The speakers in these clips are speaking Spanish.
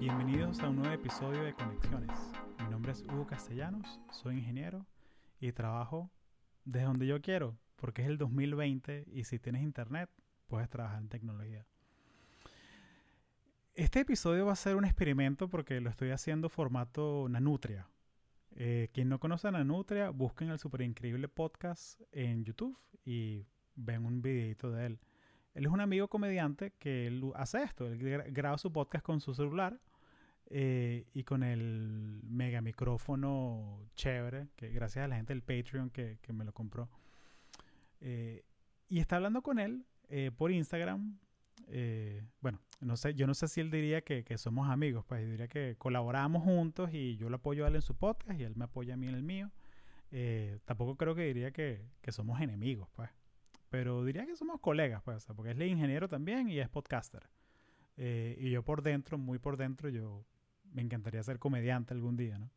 Bienvenidos a un nuevo episodio de Conexiones. Mi nombre es Hugo Castellanos, soy ingeniero y trabajo desde donde yo quiero, porque es el 2020 y si tienes internet, puedes trabajar en tecnología. Este episodio va a ser un experimento porque lo estoy haciendo formato Nanutria. Eh, quien no conoce a Nanutria, busquen el super increíble podcast en YouTube y ven un videito de él. Él es un amigo comediante que hace esto, él graba su podcast con su celular eh, y con el mega micrófono chévere, que gracias a la gente del Patreon que, me lo compró. Eh, y está hablando con él eh, por Instagram. bueno, no sé, yo no sé si él diría que, somos amigos, pues diría que colaboramos juntos y yo lo apoyo a él en su podcast y él me apoya a mí en el mío. tampoco creo que diría que, que somos enemigos, pues pero diría que somos colegas, pues, porque él es ingeniero también y es podcaster. Eh, y yo por dentro, muy por dentro, yo me encantaría ser comediante algún día, ¿no?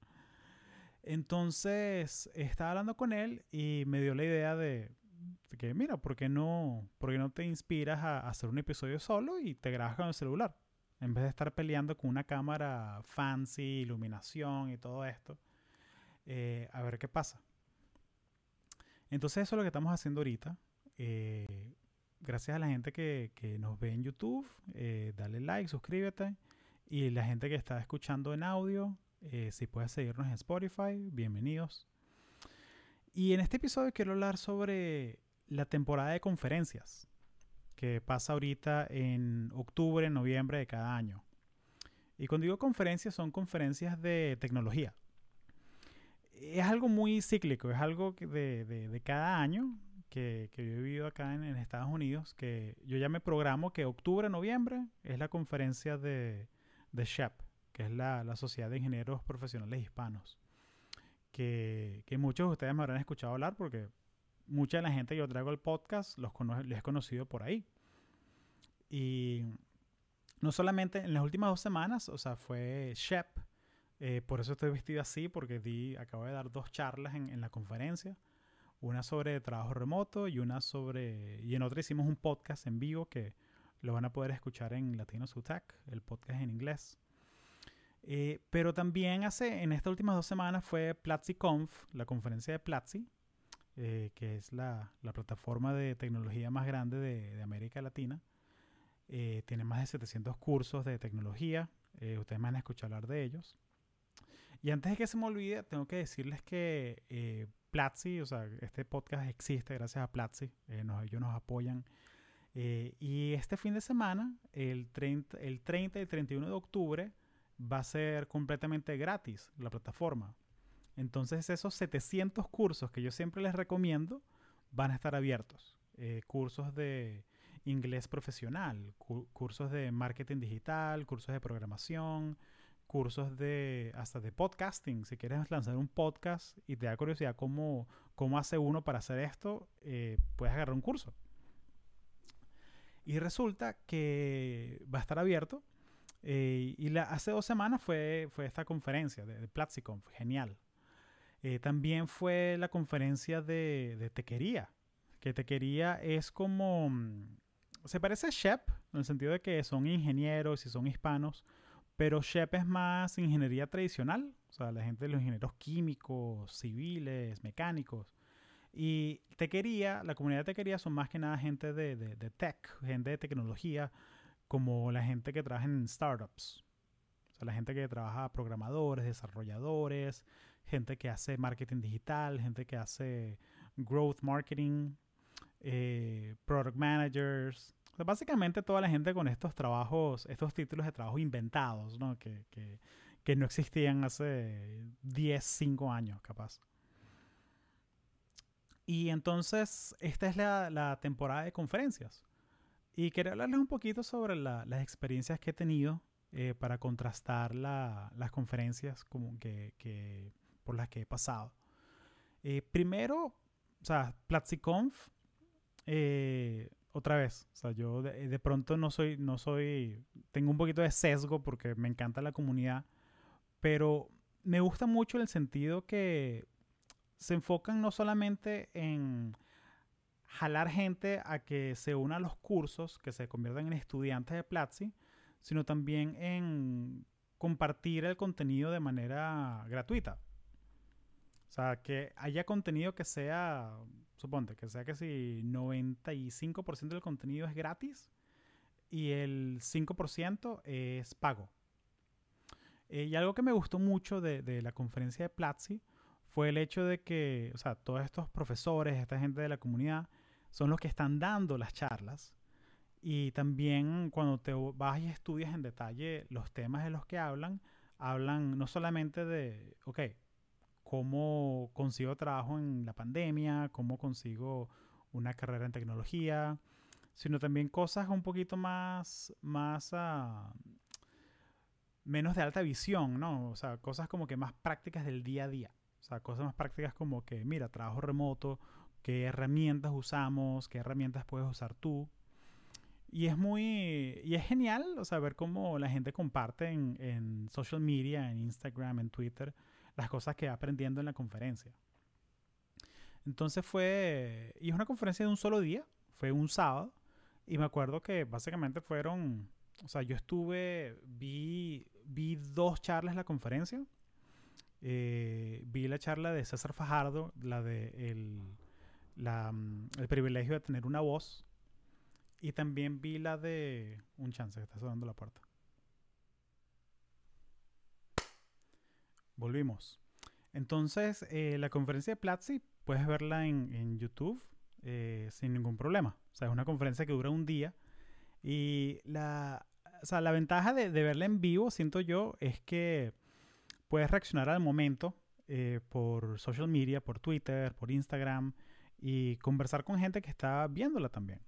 Entonces, estaba hablando con él y me dio la idea de, que, mira, ¿por qué, no, ¿por no te inspiras a, hacer un episodio solo y te grabas con el celular? En vez de estar peleando con una cámara fancy, iluminación y todo esto, eh, a ver qué pasa. Entonces eso es lo que estamos haciendo ahorita. Eh, gracias a la gente que, nos ve en YouTube, eh, dale like, suscríbete. Y la gente que está escuchando en audio, eh, si puedes seguirnos en Spotify, bienvenidos. Y en este episodio quiero hablar sobre la temporada de conferencias que pasa ahorita en octubre, noviembre de cada año. Y cuando digo conferencias, son conferencias de tecnología. Es algo muy cíclico, es algo de, de cada año que, yo he vivido acá en, Estados Unidos, que yo ya me programo que octubre, noviembre es la conferencia de, de SHEP, que es la, Sociedad de Ingenieros Profesionales Hispanos, que, muchos de ustedes me habrán escuchado hablar porque mucha de la gente que yo traigo al podcast los les he conocido por ahí. Y no solamente en las últimas dos semanas, o sea, fue SHEP, eh, por eso estoy vestido así, porque di, acabo de dar dos charlas en, en la conferencia una sobre trabajo remoto y una sobre... Y en otra hicimos un podcast en vivo que lo van a poder escuchar en Latino Sutac, el podcast en inglés. Eh, pero también hace, en estas últimas dos semanas fue PlatziConf, la conferencia de Platzi, eh, que es la, plataforma de tecnología más grande de, América Latina. Eh, tiene más de 700 cursos de tecnología. ustedes me van a escuchar hablar de ellos. Y antes de que se me olvide, tengo que decirles que Platzi, o sea, este podcast existe gracias a Platzi, ellos nos apoyan. Eh, y este fin de semana, el 30, el 30 y 31 de octubre, va a ser completamente gratis la plataforma. Entonces esos 700 cursos que yo siempre les recomiendo van a estar abiertos. Eh, cursos de inglés profesional, cursos de marketing digital, cursos de programación, cursos de hasta de podcasting. Si quieres lanzar un podcast y te da curiosidad cómo, cómo hace uno para hacer esto, eh, puedes agarrar un curso. Y resulta que va a estar abierto. Eh, y la, hace dos semanas fue, fue esta conferencia de, de Platzicon, fue genial. Eh, también fue la conferencia de, de, Tequería, que Tequería es como... Mm, se parece a Shep, en el sentido de que son ingenieros y son hispanos, pero SHEP es más ingeniería tradicional, o sea, la gente de los ingenieros químicos, civiles, mecánicos. Y tequería, la comunidad de tequería son más que nada gente de, de, tech, gente de tecnología, como la gente que trabaja en startups. O sea, la gente que trabaja programadores, desarrolladores, gente que hace marketing digital, gente que hace growth marketing, eh, product managers, básicamente toda la gente con estos trabajos, estos títulos de trabajo inventados, ¿no? Que, no existían hace 10, 5 años, capaz. Y entonces, esta es la, temporada de conferencias. Y quería hablarles un poquito sobre las experiencias que he tenido eh, para contrastar las conferencias como que, por las que he pasado. Eh, primero, o sea, PlatziConf eh, otra vez, o sea, yo de, pronto no soy, no soy, tengo un poquito de sesgo porque me encanta la comunidad, pero me gusta mucho el sentido que se enfocan no solamente en jalar gente a que se una a los cursos, que se conviertan en estudiantes de Platzi, sino también en compartir el contenido de manera gratuita. O sea, que haya contenido que sea, suponte, que sea que si 95% del contenido es gratis y el 5% es pago. Eh, y algo que me gustó mucho de, la conferencia de Platzi fue el hecho de que, o sea, todos estos profesores, esta gente de la comunidad, son los que están dando las charlas. Y también cuando te vas y estudias en detalle los temas de los que hablan, hablan no solamente de, ok, cómo consigo trabajo en la pandemia, cómo consigo una carrera en tecnología, sino también cosas un poquito más, más uh, menos de alta visión, ¿no? O sea, cosas como que más prácticas del día a día. O sea, cosas más prácticas como que, mira, trabajo remoto, qué herramientas usamos, qué herramientas puedes usar tú. Y es muy, y es genial, o sea, ver cómo la gente comparte en, en social media, en Instagram, en Twitter, las cosas que va aprendiendo en la conferencia. Entonces fue, y es una conferencia de un solo día, fue un sábado, y me acuerdo que básicamente fueron, o sea, yo estuve, vi, vi dos charlas en la conferencia. Eh, vi la charla de César Fajardo, la de el, mm, el privilegio de tener una voz. Y también vi la de un chance que está sonando la puerta. Volvimos. Entonces, eh, la conferencia de Platzi puedes verla en, en YouTube eh, sin ningún problema. O sea, es una conferencia que dura un día. Y la, o sea, la ventaja de, verla en vivo, siento yo, es que puedes reaccionar al momento eh, por social media, por Twitter, por Instagram y conversar con gente que está viéndola también.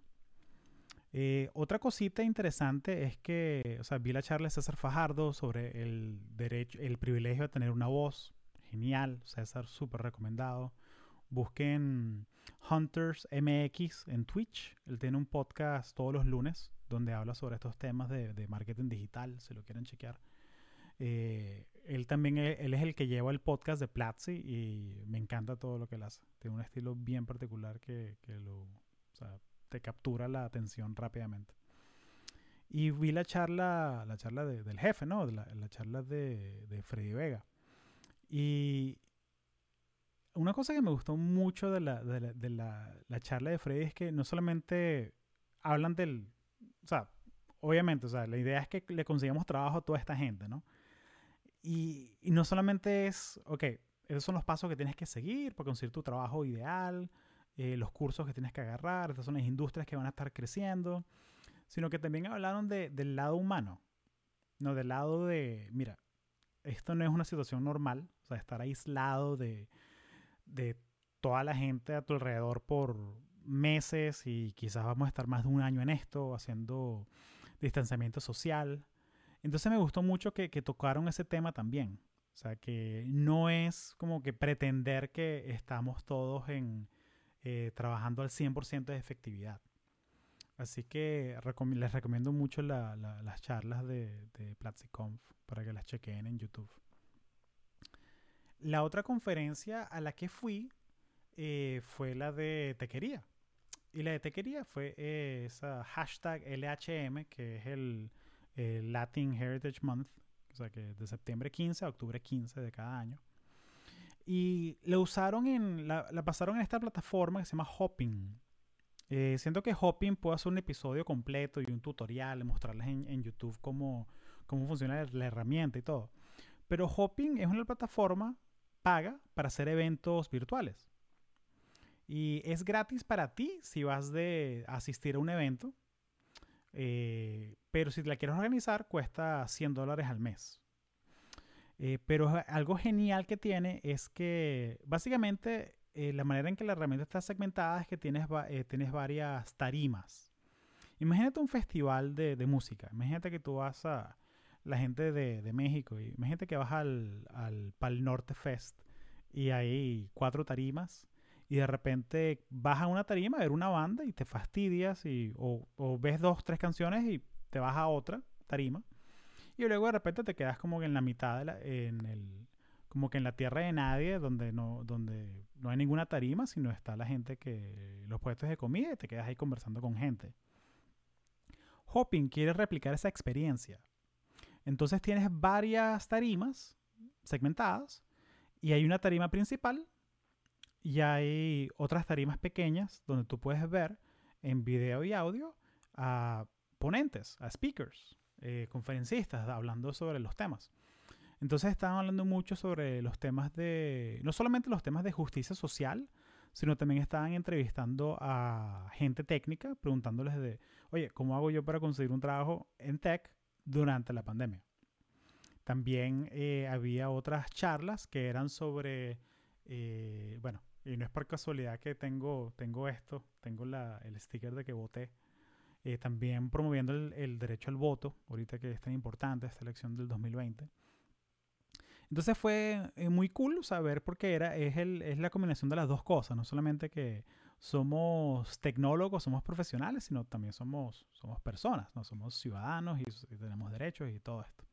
Eh, otra cosita interesante es que, o sea, vi la charla de César Fajardo sobre el derecho, el privilegio de tener una voz. Genial, César, súper recomendado. Busquen Hunters MX en Twitch. Él tiene un podcast todos los lunes donde habla sobre estos temas de, marketing digital, si lo quieren chequear. Eh, él también e, él es el que lleva el podcast de Platzi y me encanta todo lo que él hace. Tiene un estilo bien particular que, lo, te captura la atención rápidamente. Y vi la charla, la charla del jefe, ¿no? La, la charla de, de Freddy Vega. Y, una cosa que me gustó mucho de la, de la, charla de Freddy es que no solamente hablan del... O sea, obviamente, o sea, la idea es que le consigamos trabajo a toda esta gente, ¿no? Y, no solamente es, ok, esos son los pasos que tienes que seguir para conseguir tu trabajo ideal, eh, los cursos que tienes que agarrar, estas son las industrias que van a estar creciendo, sino que también hablaron del lado humano, no del lado de, mira, esto no es una situación normal, o sea, estar aislado de, de toda la gente a tu alrededor por meses y quizás vamos a estar más de un año en esto, haciendo distanciamiento social. Entonces me gustó mucho que, tocaron ese tema también. O sea, que no es como que pretender que estamos todos en, eh, trabajando al 100% de efectividad. Así que les recomiendo mucho las charlas de, de PlatziConf para que las chequeen en YouTube. La otra conferencia a la que fui eh, fue la de Tequería. Y la de Tequería fue eh, esa hashtag LHM, que es el, Latin Heritage Month, o sea que de septiembre 15 a octubre 15 de cada año. Y la usaron en, la, pasaron en esta plataforma que se llama Hopping. Eh, siento que Hopping puede hacer un episodio completo y un tutorial, mostrarles en, en YouTube cómo, cómo funciona la herramienta y todo. Pero Hopping es una plataforma paga para hacer eventos virtuales. Y es gratis para ti si vas de asistir a un evento. Eh, pero si la quieres organizar, cuesta 100 dólares al mes. Eh, pero algo genial que tiene es que básicamente eh, la manera en que la herramienta está segmentada es que tienes, tienes varias tarimas. Imagínate un festival de, de música. Imagínate que tú vas a, la gente de, de México. Y imagínate que vas al, al Pal Norte Fest y hay cuatro tarimas y de repente vas a una tarima a ver una banda y te fastidias y, o, ves dos, tres canciones y te vas a otra tarima. Y luego de repente te quedas como que en la mitad en el como que en la tierra de nadie donde no donde no hay ninguna tarima sino está la gente que los puestos de comida y te quedas ahí conversando con gente. Hopping quiere replicar esa experiencia. Entonces tienes varias tarimas segmentadas y hay una tarima principal y hay otras tarimas pequeñas donde tú puedes ver en video y audio a ponentes, a speakers, eh, conferencistas hablando sobre los temas. Entonces estaban hablando mucho sobre los temas de, no solamente los temas de justicia social, sino también estaban entrevistando a gente técnica, preguntándoles de, oye, ¿cómo hago yo para conseguir un trabajo en tech durante la pandemia? También eh, había otras charlas que eran sobre, eh, bueno, y no es por casualidad que tengo, tengo esto, tengo la, el sticker de que voté eh, también promoviendo el, derecho al voto, ahorita que es tan importante esta elección del 2020. Entonces fue eh, muy cool saber porque era, es, el, es la combinación de las dos cosas, no solamente que somos tecnólogos, somos profesionales, sino también somos, somos personas, ¿no? somos ciudadanos y, tenemos derechos y todo esto.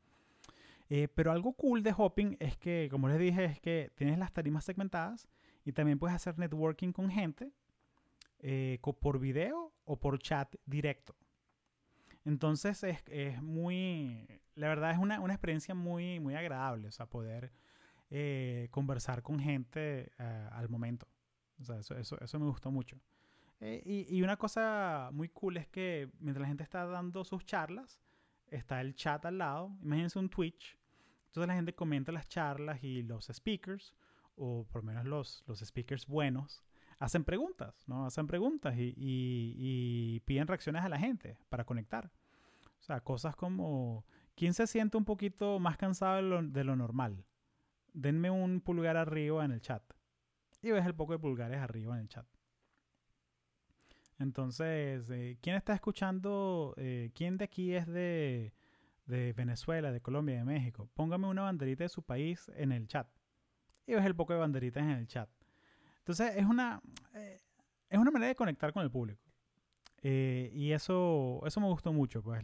Eh, pero algo cool de Hopping es que, como les dije, es que tienes las tarimas segmentadas y también puedes hacer networking con gente eh, por video o por chat directo. Entonces es, muy, la verdad es una, experiencia muy, muy agradable, o sea, poder eh, conversar con gente eh, al momento. O sea, eso, eso, me gustó mucho. y, y, una cosa muy cool es que mientras la gente está dando sus charlas, está el chat al lado. Imagínense un Twitch. Entonces la gente comenta las charlas y los speakers, o por lo menos los, los speakers buenos, hacen preguntas, ¿no? Hacen preguntas y, piden reacciones a la gente para conectar. O sea, cosas como, ¿quién se siente un poquito más cansado de lo, normal? Denme un pulgar arriba en el chat. Y ves el poco de pulgares arriba en el chat. Entonces, eh, ¿quién está escuchando? Eh, ¿Quién de aquí es de, de Venezuela, de Colombia, de México? Póngame una banderita de su país en el chat. Y ves el poco de banderitas en el chat. Entonces es una, eh, es una manera de conectar con el público. Eh, y eso, eso me gustó mucho, pues,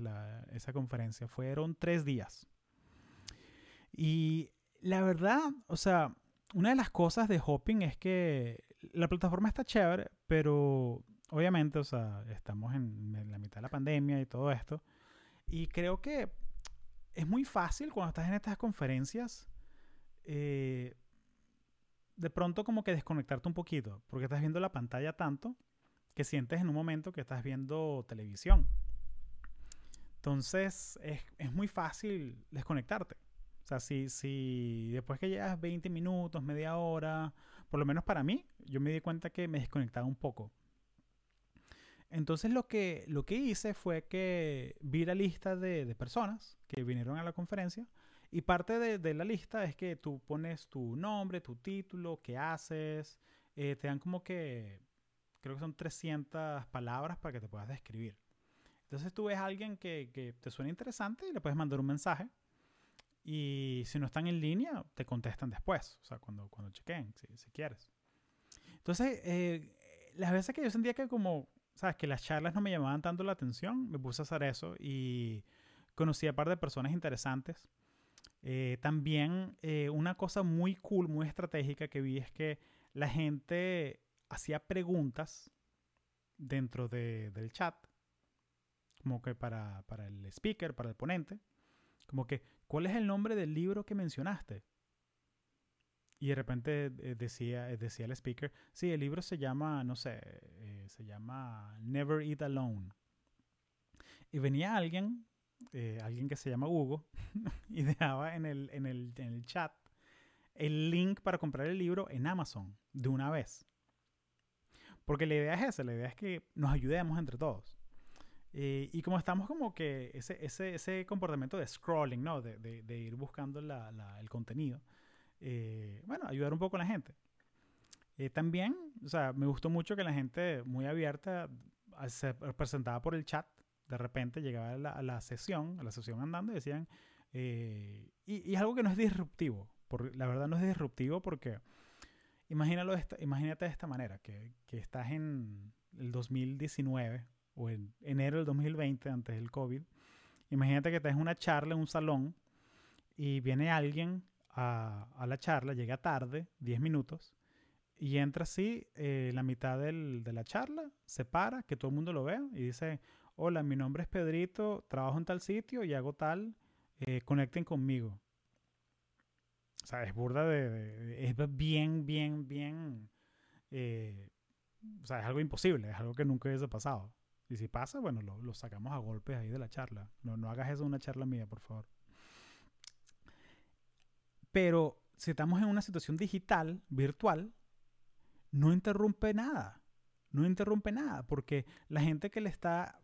esa conferencia. Fueron tres días. Y la verdad, o sea, una de las cosas de Hopping es que la plataforma está chévere, pero obviamente, o sea, estamos en, la mitad de la pandemia y todo esto. Y creo que es muy fácil cuando estás en estas conferencias eh, de pronto como que desconectarte un poquito, porque estás viendo la pantalla tanto que sientes en un momento que estás viendo televisión. Entonces es, muy fácil desconectarte. O sea, si, si después que llegas 20 minutos, media hora, por lo menos para mí, yo me di cuenta que me desconectaba un poco. Entonces lo que, lo que hice fue que vi la lista de, de personas que vinieron a la conferencia y parte de, la lista es que tú pones tu nombre, tu título, qué haces. Eh, te dan como que, creo que son 300 palabras para que te puedas describir. Entonces tú ves a alguien que, te suena interesante y le puedes mandar un mensaje. Y si no están en línea, te contestan después, o sea, cuando, cuando chequen, si, si quieres. Entonces, eh, las veces que yo sentía que como, sabes, que las charlas no me llamaban tanto la atención, me puse a hacer eso y conocí a un par de personas interesantes eh, también eh, una cosa muy cool, muy estratégica que vi es que la gente hacía preguntas dentro del chat, como que para, para, el speaker, para el ponente, como que, ¿cuál es el nombre del libro que mencionaste? Y de repente eh, decía, decía el speaker, sí, el libro se llama, no sé, se llama Never Eat Alone. Y venía alguien eh, alguien que se llama Hugo, y dejaba en el, en, el, en el chat el link para comprar el libro en Amazon de una vez. Porque la idea es esa, la idea es que nos ayudemos entre todos. Eh, y como estamos como que ese, ese, ese comportamiento de scrolling, ¿no? De, de, ir buscando la, la, el contenido. Eh, bueno, ayudar un poco a la gente. también, o sea, me gustó mucho que la gente muy abierta se presentaba por el chat de repente llegaba a la, sesión, a la sesión andando y decían, eh, y, es algo que no es disruptivo, por, la verdad no es disruptivo porque imagínalo imagínate de esta manera, que, estás en el 2019 o en enero del 2020 antes del COVID, imagínate que estás en una charla en un salón y viene alguien a, la charla, llega tarde, 10 minutos, y entra así, eh, la mitad del, de la charla, se para, que todo el mundo lo vea y dice, hola, mi nombre es Pedrito, trabajo en tal sitio y hago tal, eh, conecten conmigo. O sea, es burda de... es bien, bien, bien... Eh, o sea, es algo imposible, es algo que nunca hubiese pasado. Y si pasa, bueno, lo, sacamos a golpes ahí de la charla. No, no hagas eso en una charla mía, por favor. Pero si estamos en una situación digital, virtual, no interrumpe nada. No interrumpe nada, porque la gente que le está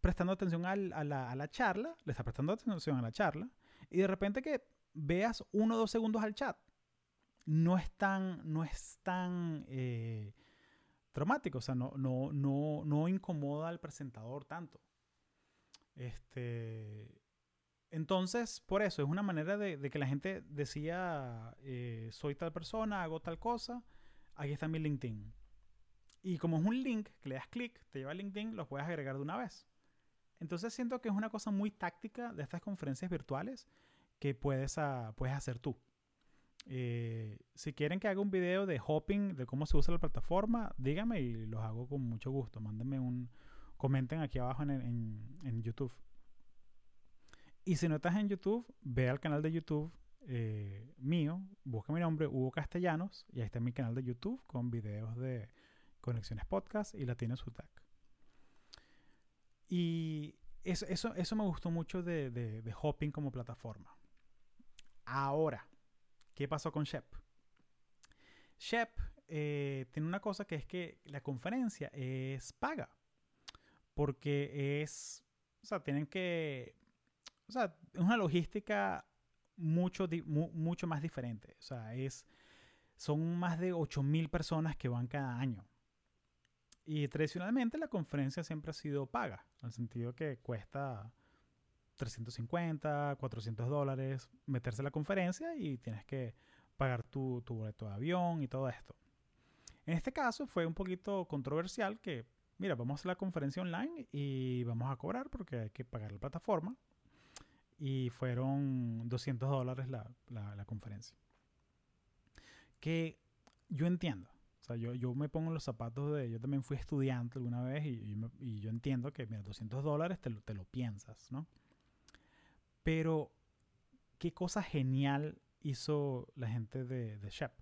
prestando atención a, la, a la charla, le está prestando atención a la charla, y de repente que veas uno o dos segundos al chat, no es tan, no es tan eh, traumático, o sea, no, no, no, no incomoda al presentador tanto. Este, entonces, por eso, es una manera de, que la gente decía, eh, soy tal persona, hago tal cosa, aquí está mi LinkedIn. Y como es un link, que le das clic, te lleva a LinkedIn, lo puedes agregar de una vez. Entonces siento que es una cosa muy táctica de estas conferencias virtuales que puedes, ah, puedes hacer tú. Eh, si quieren que haga un video de hopping, de cómo se usa la plataforma, díganme y los hago con mucho gusto. Mándenme un, comenten aquí abajo en, YouTube. Y si no estás en YouTube, ve al canal de YouTube eh, mío, busca mi nombre, Hugo Castellanos, y ahí está mi canal de YouTube con videos de Conexiones Podcast y la tiene su tag. Y eso, eso, eso me gustó mucho de, de, de Hopping como plataforma. Ahora, ¿Qué pasó con Shep? Shep eh, tiene una cosa que es que la conferencia es paga. Porque es, o sea, tienen que, o sea, es una logística mucho, mucho más diferente. O sea, es, son más de 8.000 personas que van cada año. Y tradicionalmente la conferencia siempre ha sido paga, el sentido que cuesta 350, 400 dólares meterse a la conferencia y tienes que pagar tu, tu boleto de avión y todo esto. En este caso fue un poquito controversial que, mira, vamos a hacer la conferencia online y vamos a cobrar porque hay que pagar la plataforma. Y fueron 200 dólares la, la, conferencia. Que yo entiendo. O sea, yo, yo me pongo los zapatos de... Yo también fui estudiante alguna vez y, y, yo entiendo que, mira, 200 dólares te lo, te lo piensas, ¿no? Pero, qué cosa genial hizo la gente de, de Shep.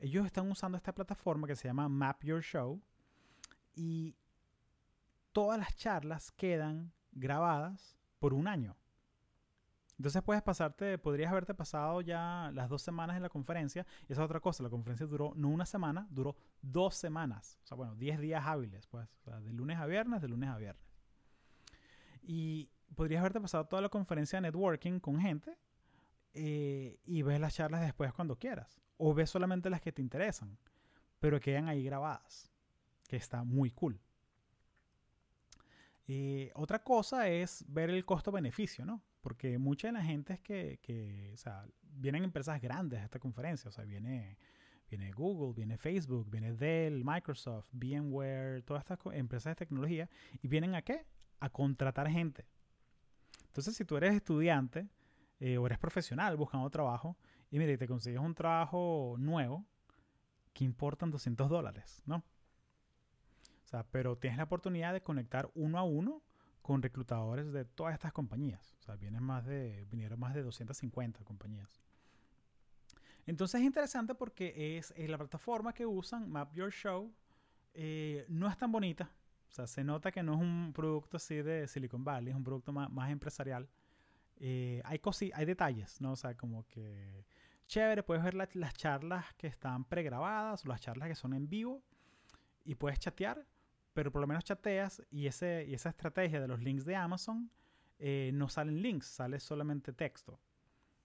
Ellos están usando esta plataforma que se llama Map Your Show y todas las charlas quedan grabadas por un año. Entonces puedes pasarte, podrías haberte pasado ya las dos semanas en la conferencia. Y esa es otra cosa, la conferencia duró no una semana, duró dos semanas. O sea, bueno, diez días hábiles, pues. de lunes a viernes, de lunes a viernes. Y podrías haberte pasado toda la conferencia de networking con gente eh, y ves las charlas después cuando quieras. O ves solamente las que te interesan, pero quedan ahí grabadas, que está muy cool. y otra cosa es ver el costo-beneficio, ¿no? Porque mucha de la gente es que, que o sea, vienen empresas grandes a esta conferencia, o sea, viene, viene Google, viene Facebook, viene Dell, Microsoft, VMware, todas estas empresas de tecnología, y vienen a qué? A contratar gente. Entonces, si tú eres estudiante eh, o eres profesional buscando trabajo y mire, te consigues un trabajo nuevo, que importan 200 dólares, ¿no? O sea, pero tienes la oportunidad de conectar uno a uno con reclutadores de todas estas compañías. O sea, vienen más de, vinieron más de 250 compañías. Entonces es interesante porque es, la plataforma que usan, Map Your Show, eh, no es tan bonita. O sea, se nota que no es un producto así de Silicon Valley, es un producto más, empresarial. Eh, hay, hay detalles, ¿no? O sea, como que chévere, puedes ver las charlas que están pregrabadas las charlas que son en vivo y puedes chatear, pero por lo menos chateas y, ese, y esa estrategia de los links de Amazon eh, no salen links, sale solamente texto.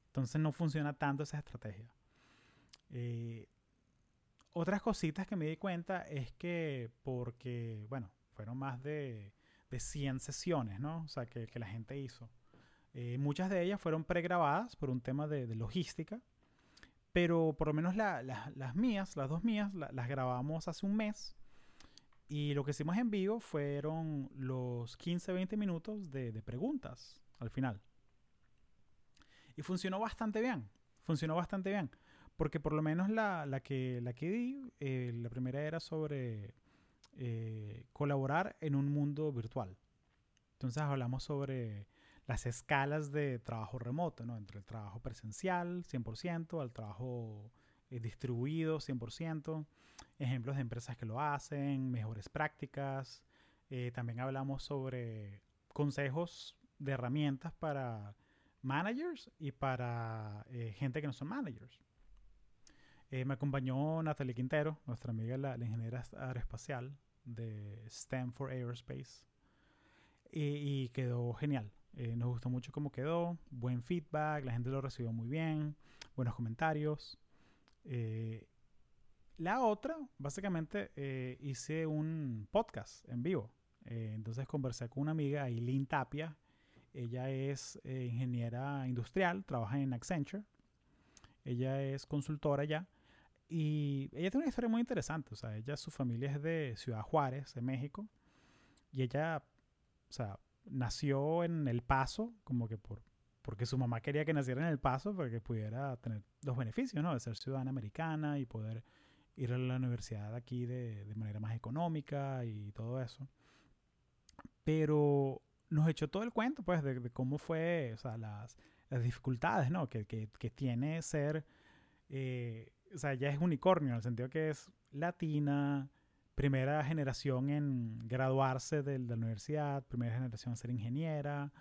Entonces no funciona tanto esa estrategia. Eh, otras cositas que me di cuenta es que porque, bueno, fueron más de, de 100 sesiones, ¿no? O sea, que, que la gente hizo. Eh, muchas de ellas fueron pregrabadas por un tema de, de logística, pero por lo menos las mías, las dos mías, las grabamos hace un mes. Y lo que hicimos en vivo fueron los 15-20 minutos de, preguntas al final. Y funcionó bastante bien. Funcionó bastante bien. Porque por lo menos la, que, la que di, eh, la primera era sobre eh, colaborar en un mundo virtual. Entonces hablamos sobre las escalas de trabajo remoto, ¿no? Entre el trabajo presencial, 100%, al trabajo distribuido, 100%, ejemplos de empresas que lo hacen, mejores prácticas. Eh, también hablamos sobre consejos de herramientas para managers y para eh, gente que no son managers. me acompañó Natalie Quintero, nuestra amiga, la, la ingeniera aeroespacial de Stanford Aerospace. y quedó genial. Eh, nos gustó mucho cómo quedó, buen feedback, la gente lo recibió muy bien, buenos comentarios. Eh, la otra, básicamente, eh, hice un podcast en vivo. entonces conversé con una amiga, Aileen Tapia. Ella es ingeniera industrial, trabaja en Accenture. Ella es consultora ya. Y ella tiene una historia muy interesante. O sea, ella, su familia es de Ciudad Juárez, de México. Y ella, o sea, nació en El Paso, como que por, porque su mamá quería que naciera en El Paso para que pudiera tener los beneficios, ¿no? De ser ciudadana americana y poder ir a la universidad aquí de, de manera más económica y todo eso. Pero nos echó todo el cuento, pues, de, cómo fue, o sea, las, las dificultades, ¿no? Que, que, que tiene ser, eh, o sea, ya es unicornio, en el sentido que es latina, primera generación en graduarse de, la universidad, primera generación en ser ingeniera,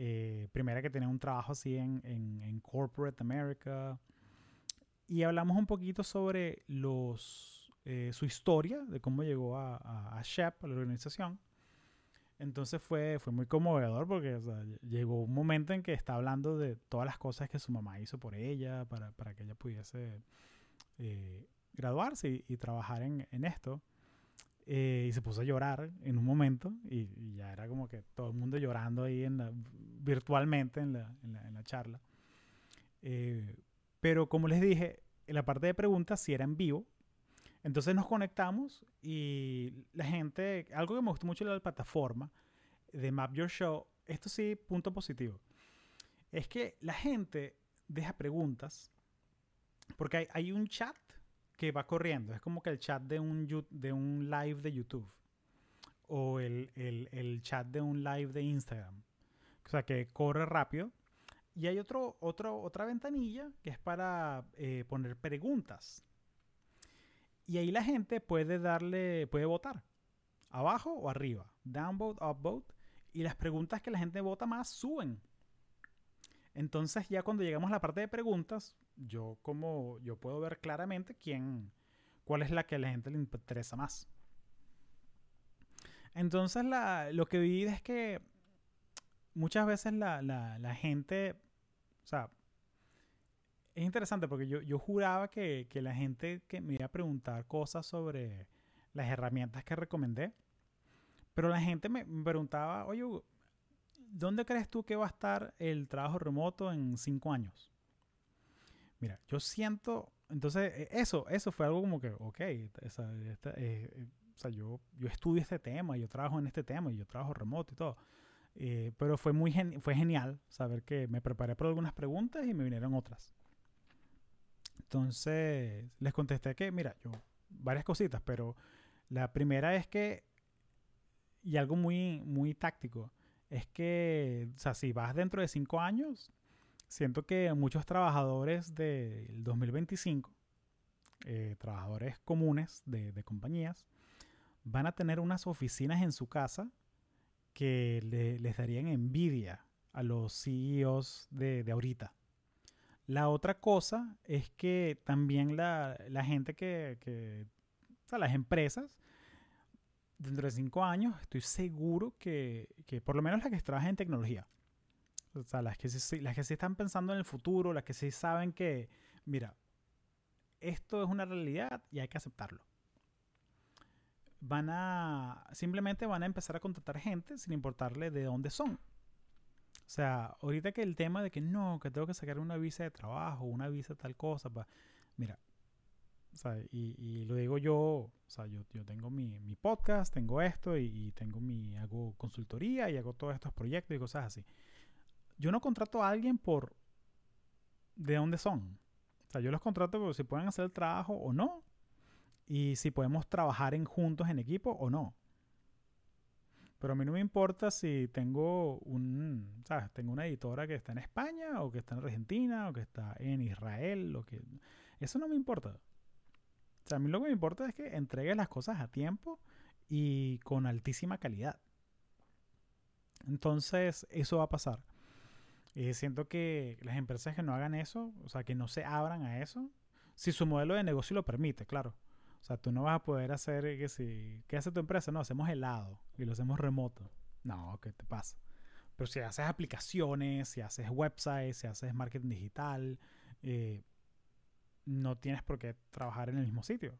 eh, primera que tenía un trabajo así en, en, Corporate America. Y hablamos un poquito sobre los, eh, su historia, de cómo llegó a, a, SHEP, a la organización. Entonces fue, fue muy conmovedor porque llegó un momento en que está hablando de todas las cosas que su mamá hizo por ella, para, para que ella pudiese eh, graduarse y, trabajar en, en esto. Y se puso a llorar en un momento y, ya era como que todo el mundo llorando ahí en la, virtualmente en la, en la, charla. Eh, pero como les dije, en la parte de preguntas sí era en vivo. Entonces nos conectamos y la gente, algo que me gustó mucho de la plataforma de Map Your Show, esto sí, punto positivo, es que la gente deja preguntas porque hay, hay un chat que va corriendo. Es como que el chat de un, de un live de YouTube o el, el, el, chat de un live de Instagram. O sea, que corre rápido. Y hay otro, otro, otra ventanilla que es para eh, poner preguntas. Y ahí la gente puede darle, puede votar. Abajo o arriba. Down vote, up vote. Y las preguntas que la gente vota más suben. Entonces ya cuando llegamos a la parte de preguntas, yo como yo puedo ver claramente quién, cuál es la que a la gente le interesa más. Entonces lo que vi es que muchas veces la, gente, o sea, es interesante porque yo, yo juraba que, que, la gente que me iba a preguntar cosas sobre las herramientas que recomendé, pero la gente me preguntaba, oye, ¿dónde crees tú que va a estar el trabajo remoto en cinco años? Mira, yo siento, entonces e, eso, eso fue algo como que, ok, esa, eh, eh, o sea, yo, yo estudio este tema, yo trabajo en este tema yo trabajo remoto y todo. Eh, pero fue muy fue genial saber que me preparé por algunas preguntas y me vinieron otras. Entonces les contesté que, mira, yo varias cositas, pero la primera es que, y algo muy, muy táctico, es que, o sea, si vas dentro de cinco años, siento que muchos trabajadores del 2025, eh, trabajadores comunes de, compañías, van a tener unas oficinas en su casa que les darían envidia a los CEOs de, ahorita. La otra cosa es que también la, gente que, que, o sea, las empresas, dentro de cinco años, estoy seguro que, que por lo menos las que trabajan en tecnología, o sea, las que, sí, las que sí están pensando en el futuro, las que sí saben que, mira, esto es una realidad y hay que aceptarlo. Van a, simplemente van a empezar a contratar gente sin importarle de dónde son. O sea, ahorita que el tema de que no, que tengo que sacar una visa de trabajo, una visa tal cosa, pa, mira, o sea, y, y, lo digo yo, o sea, yo, yo tengo mi, mi, podcast, tengo esto y, y, tengo mi, hago consultoría y hago todos estos proyectos y cosas así yo no contrato a alguien por de dónde son. O sea, yo los contrato por si pueden hacer el trabajo o no. Y si podemos trabajar en juntos en equipo o no. Pero a mí no me importa si tengo un, ¿sabes? Tengo una editora que está en España o que está en Argentina o que está en Israel que eso no me importa. O sea, a mí lo que me importa es que entregues las cosas a tiempo y con altísima calidad. Entonces, eso va a pasar. Y siento que las empresas que no hagan eso, o sea, que no se abran a eso, si su modelo de negocio lo permite, claro. O sea, tú no vas a poder hacer que si, ¿qué hace tu empresa? No, hacemos helado y lo hacemos remoto. No, ¿qué te pasa? Pero si haces aplicaciones, si haces websites, si haces marketing digital, eh, no tienes por qué trabajar en el mismo sitio.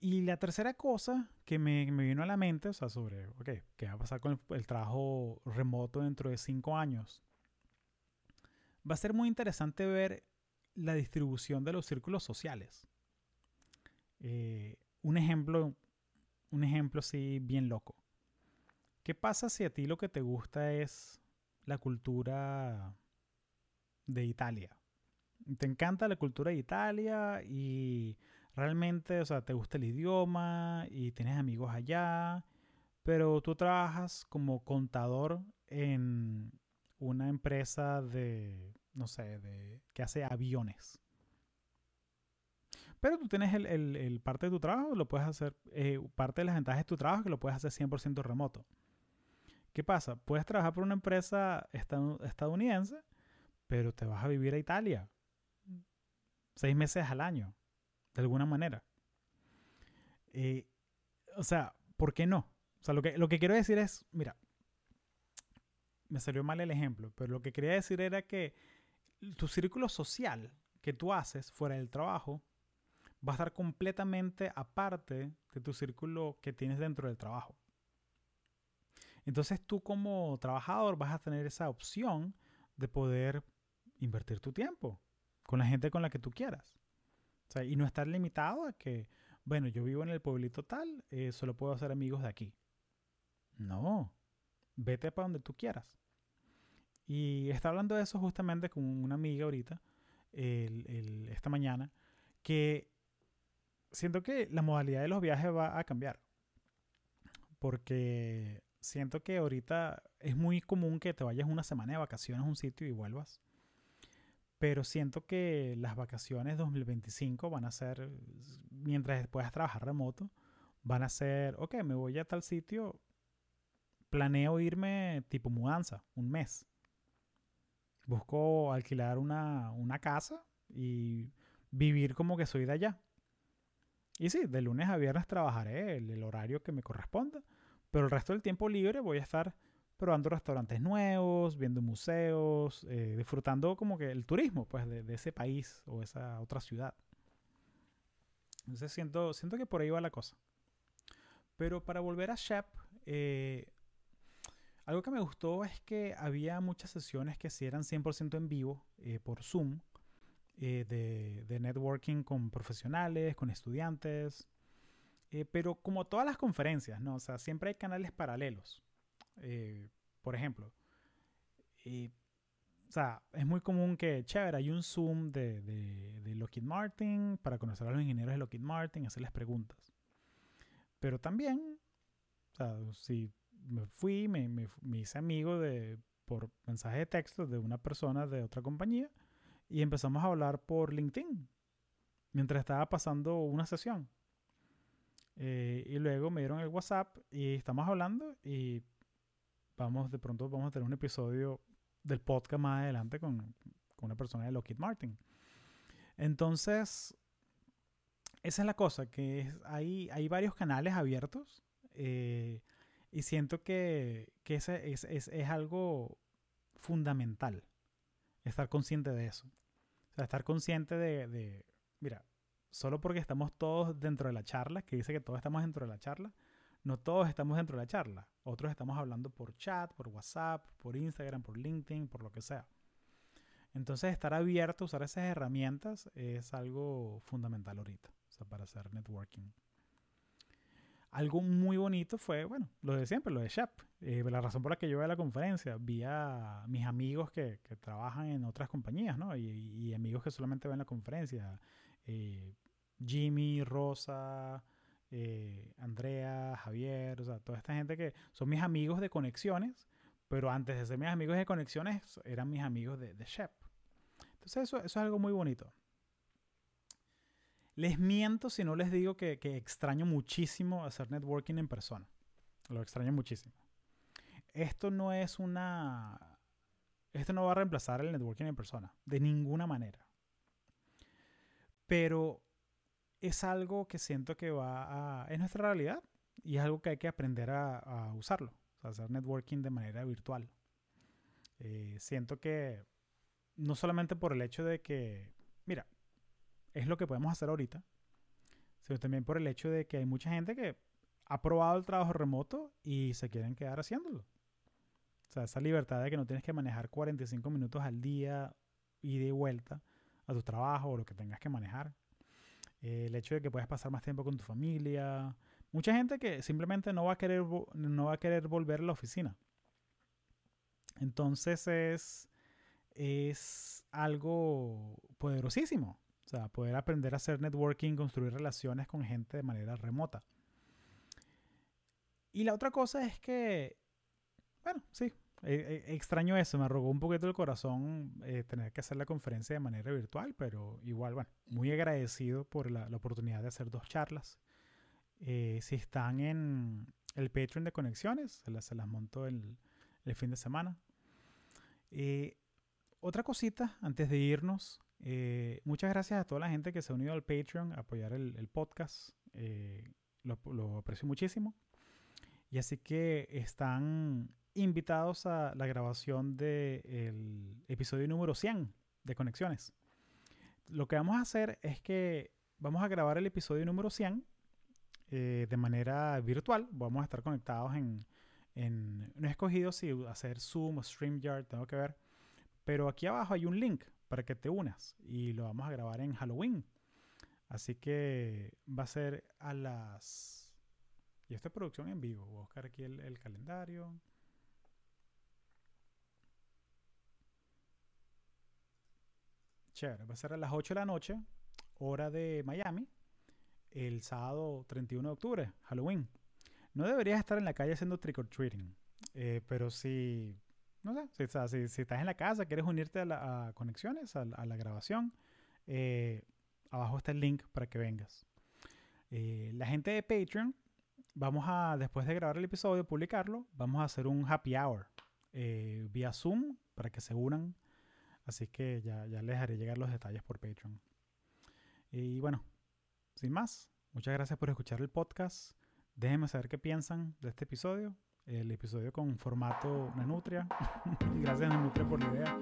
Y la tercera cosa que me, me, vino a la mente, o sea, sobre, ok, ¿qué va a pasar con el, el, trabajo remoto dentro de cinco años? Va a ser muy interesante ver la distribución de los círculos sociales. Eh, un ejemplo, un ejemplo así bien loco. ¿Qué pasa si a ti lo que te gusta es la cultura de Italia? Te encanta la cultura de Italia y realmente, o sea, te gusta el idioma y tienes amigos allá, pero tú trabajas como contador en una empresa de, no sé, de que hace aviones. Pero tú tienes el, parte de tu trabajo, lo puedes hacer, eh, parte de las ventajas de tu trabajo que lo puedes hacer 100% remoto. ¿Qué pasa? Puedes trabajar por una empresa estadounidense, pero te vas a vivir a Italia. Seis meses al año, de alguna manera. Eh, o sea, ¿por qué no? O sea, lo que, lo que quiero decir es, mira, me salió mal el ejemplo, pero lo que quería decir era que tu círculo social que tú haces fuera del trabajo va a estar completamente aparte de tu círculo que tienes dentro del trabajo. Entonces tú como trabajador vas a tener esa opción de poder invertir tu tiempo con la gente con la que tú quieras. y no estar limitado a que, bueno, yo vivo en el pueblito tal, eh, solo puedo hacer amigos de aquí. No, vete para donde tú quieras. Y está hablando de eso justamente con una amiga ahorita, esta mañana, que siento que la modalidad de los viajes va a cambiar. Porque siento que ahorita es muy común que te vayas una semana de vacaciones a un sitio y vuelvas. Pero siento que las vacaciones 2025 van a ser, mientras puedas trabajar remoto, van a ser, ok, me voy a tal sitio, planeo irme tipo mudanza, un mes. Busco alquilar una, una casa y vivir como que soy de allá. Y sí, de lunes a viernes trabajaré el, horario que me corresponda, pero el resto del tiempo libre voy a estar probando restaurantes nuevos, viendo museos, eh, disfrutando como que el turismo pues, de, ese país o esa otra ciudad. Entonces siento, siento que por ahí va la cosa. Pero para volver a Shep, eh, algo que me gustó es que había muchas sesiones que sí eran 100% en vivo eh, por Zoom eh, de, networking con profesionales, con estudiantes, eh, pero como todas las conferencias, ¿no? O sea, siempre hay canales paralelos. Eh, por ejemplo, o sea, es muy común que, chévere, hay un Zoom de, de, Lockheed Martin para conocer a los ingenieros de Lockheed Martin, hacerles preguntas. Pero también, o sea, si me fui, me, me, me hice amigo de, por mensaje de texto de una persona de otra compañía, y empezamos a hablar por LinkedIn mientras estaba pasando una sesión. Eh, y luego me dieron el WhatsApp y estamos hablando y vamos, de pronto vamos a tener un episodio del podcast más adelante con, una persona de Lockheed Martin. Entonces, esa es la cosa, que hay, hay varios canales abiertos eh, y siento que, que ese es, es, es algo fundamental estar consciente de eso. O sea, estar consciente de, mira, solo porque estamos todos dentro de la charla, que dice que todos estamos dentro de la charla, no todos estamos dentro de la charla. Otros estamos hablando por chat, por WhatsApp, por Instagram, por LinkedIn, por lo que sea. Entonces, estar abierto a usar esas herramientas es algo fundamental ahorita, o sea, para hacer networking. Algo muy bonito fue, bueno, lo de siempre, lo de Shep. Eh, la razón por la que yo voy a la conferencia, vi a mis amigos que, trabajan en otras compañías, ¿no? Y, amigos que solamente ven la conferencia. Eh, Jimmy, Rosa, eh, Andrea, Javier, o sea, toda esta gente que son mis amigos de conexiones, pero antes de ser mis amigos de conexiones eran mis amigos de, de Shep. Entonces eso es algo muy bonito. Les miento si no les digo que, que extraño muchísimo hacer networking en persona. Lo extraño muchísimo. Esto no es una... Esto no va a reemplazar el networking en persona, de ninguna manera. Pero es algo que siento que va a... es nuestra realidad y es algo que hay que aprender a, a usarlo. O sea, hacer networking de manera virtual. Eh, siento que no solamente por el hecho de que, mira, es lo que podemos hacer ahorita, sino también por el hecho de que hay mucha gente que ha probado el trabajo remoto y se quieren quedar haciéndolo. O sea, esa libertad de que no tienes que manejar 45 minutos al día y de vuelta a tu trabajo o lo que tengas que manejar. Eh, el hecho de que puedas pasar más tiempo con tu familia. Mucha gente que simplemente no va a querer, no va a querer volver a la oficina. Entonces es, es algo poderosísimo. Sea, poder aprender a hacer networking, construir relaciones con gente de manera remota. Y la otra cosa es que, bueno, sí, e, e, extraño eso, me arrogó un poquito el corazón eh, tener que hacer la conferencia de manera virtual, pero igual, bueno, muy agradecido por la, la oportunidad de hacer dos charlas. Eh, si están en el Patreon de Conexiones, se las, se las monto el, el, fin de semana. Eh, otra cosita antes de irnos, eh, muchas gracias a toda la gente que se ha unido al Patreon a apoyar el, podcast. Eh, lo, lo, aprecio muchísimo. Y así que están invitados a la grabación del episodio número 100 de Conexiones. Lo que vamos a hacer es que vamos a grabar el episodio número 100 eh, de manera virtual. Vamos a estar conectados en, en... No he escogido si hacer Zoom o StreamYard, tengo que ver. Pero aquí abajo hay un link para que te unas y lo vamos a grabar en Halloween. Así que va a ser a las... Y esta es producción en vivo. Voy a buscar aquí el, calendario. Chévere, va a ser a las 8 de la noche, hora de Miami, el sábado 31 de octubre, Halloween. No deberías estar en la calle haciendo trick or treating, eh, pero si, no sé, si, estás en la casa, quieres unirte a, la, conexiones, a, a, la grabación, eh, abajo está el link para que vengas. Eh, la gente de Patreon, vamos a, después de grabar el episodio, publicarlo, vamos a hacer un happy hour eh, vía Zoom para que se unan Así que ya, ya les haré llegar los detalles por Patreon. Y bueno, sin más, muchas gracias por escuchar el podcast. Déjenme saber qué piensan de este episodio. El episodio con formato Nanutria. gracias Nanutria por la idea.